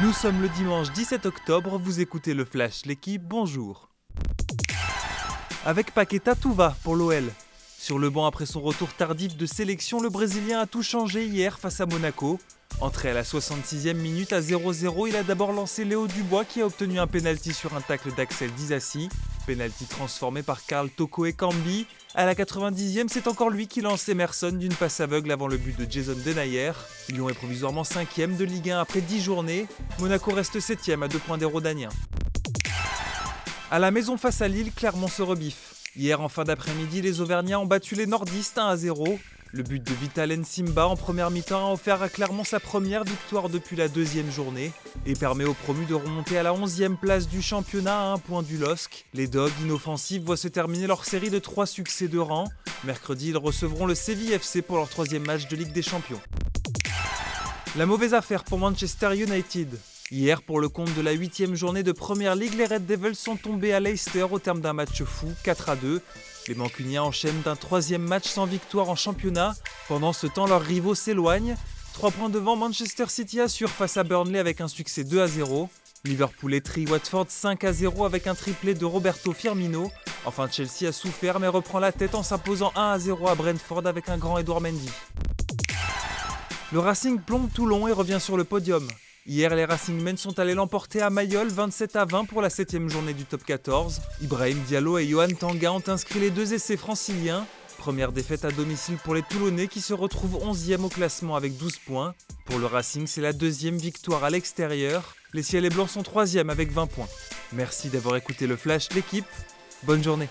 Nous sommes le dimanche 17 octobre, vous écoutez le Flash, l'équipe, bonjour. Avec Paqueta, tout va pour l'OL. Sur le banc après son retour tardif de sélection, le Brésilien a tout changé hier face à Monaco. Entré à la 66e minute à 0-0, il a d'abord lancé Léo Dubois qui a obtenu un penalty sur un tacle d'Axel Dizassi. Penalty transformé par Karl Toko et Cambi. À la 90e, c'est encore lui qui lance Emerson d'une passe aveugle avant le but de Jason Denayer. Lyon est provisoirement 5e de Ligue 1 après 10 journées. Monaco reste 7e à 2 points des Rodaniens. À la maison face à Lille, Clermont se rebiffe. Hier en fin d'après-midi, les Auvergnats ont battu les Nordistes 1 à 0. Le but de Vitalen Simba en première mi-temps a offert à Clermont sa première victoire depuis la deuxième journée et permet aux promus de remonter à la 11e place du championnat à un point du LOSC. Les Dogs inoffensifs voient se terminer leur série de trois succès de rang. Mercredi, ils recevront le Séville FC pour leur troisième match de Ligue des Champions. La mauvaise affaire pour Manchester United. Hier, pour le compte de la huitième journée de Première Ligue, les Red Devils sont tombés à Leicester au terme d'un match fou, 4 à 2. Les Mancuniens enchaînent d'un troisième match sans victoire en championnat. Pendant ce temps, leurs rivaux s'éloignent. Trois points devant, Manchester City assure face à Burnley avec un succès 2 à 0. Liverpool étrie Watford 5 à 0 avec un triplé de Roberto Firmino. Enfin, Chelsea a souffert mais reprend la tête en s'imposant 1 à 0 à Brentford avec un grand Edouard Mendy. Le Racing plombe Toulon et revient sur le podium. Hier, les Racingmen sont allés l'emporter à Mayol 27 à 20 pour la 7 journée du top 14. Ibrahim Diallo et Johan Tanga ont inscrit les deux essais franciliens. Première défaite à domicile pour les Toulonnais qui se retrouvent 11e au classement avec 12 points. Pour le Racing, c'est la deuxième victoire à l'extérieur. Les Ciels et Blancs sont 3e avec 20 points. Merci d'avoir écouté le Flash, l'équipe. Bonne journée.